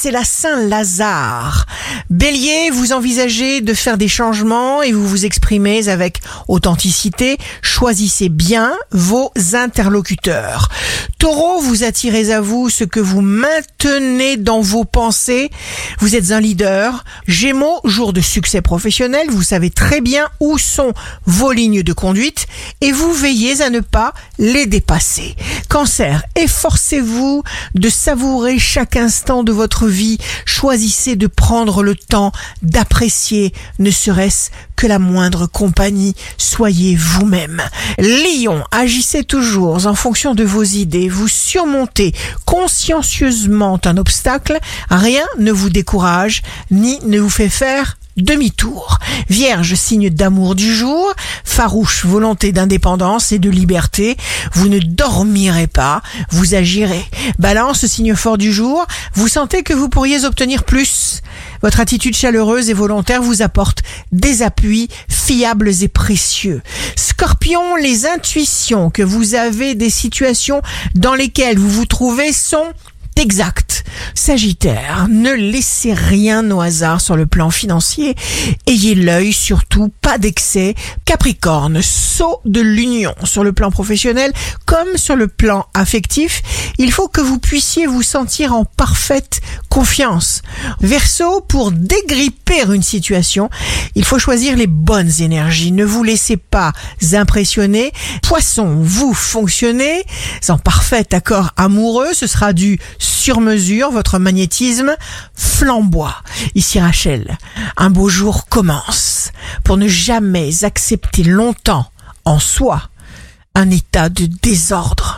c'est la Saint-Lazare. Bélier, vous envisagez de faire des changements et vous vous exprimez avec authenticité. Choisissez bien vos interlocuteurs. Taureau, vous attirez à vous ce que vous maintenez dans vos pensées. Vous êtes un leader. Gémeaux, jour de succès professionnel, vous savez très bien où sont vos lignes de conduite et vous veillez à ne pas les dépasser. Cancer, efforcez-vous de savourer chaque instant de votre vie. Choisissez de prendre le temps d'apprécier, ne serait-ce que la moindre compagnie. Soyez vous-même. Lion, agissez toujours en fonction de vos idées. Vous surmontez consciencieusement un obstacle. Rien ne vous décourage ni ne vous fait faire demi-tour. Vierge, signe d'amour du jour, farouche volonté d'indépendance et de liberté, vous ne dormirez pas, vous agirez. Balance, signe fort du jour, vous sentez que vous pourriez obtenir plus. Votre attitude chaleureuse et volontaire vous apporte des appuis fiables et précieux. Scorpion, les intuitions que vous avez des situations dans lesquelles vous vous trouvez sont exact. Sagittaire, ne laissez rien au hasard sur le plan financier. Ayez l'œil surtout, pas d'excès. Capricorne, saut de l'union sur le plan professionnel comme sur le plan affectif. Il faut que vous puissiez vous sentir en parfaite confiance. Verseau, pour dégripper une situation, il faut choisir les bonnes énergies. Ne vous laissez pas impressionner. Poisson, vous fonctionnez en parfait accord amoureux. Ce sera du sur mesure, votre magnétisme flamboie. Ici Rachel, un beau jour commence pour ne jamais accepter longtemps en soi un état de désordre.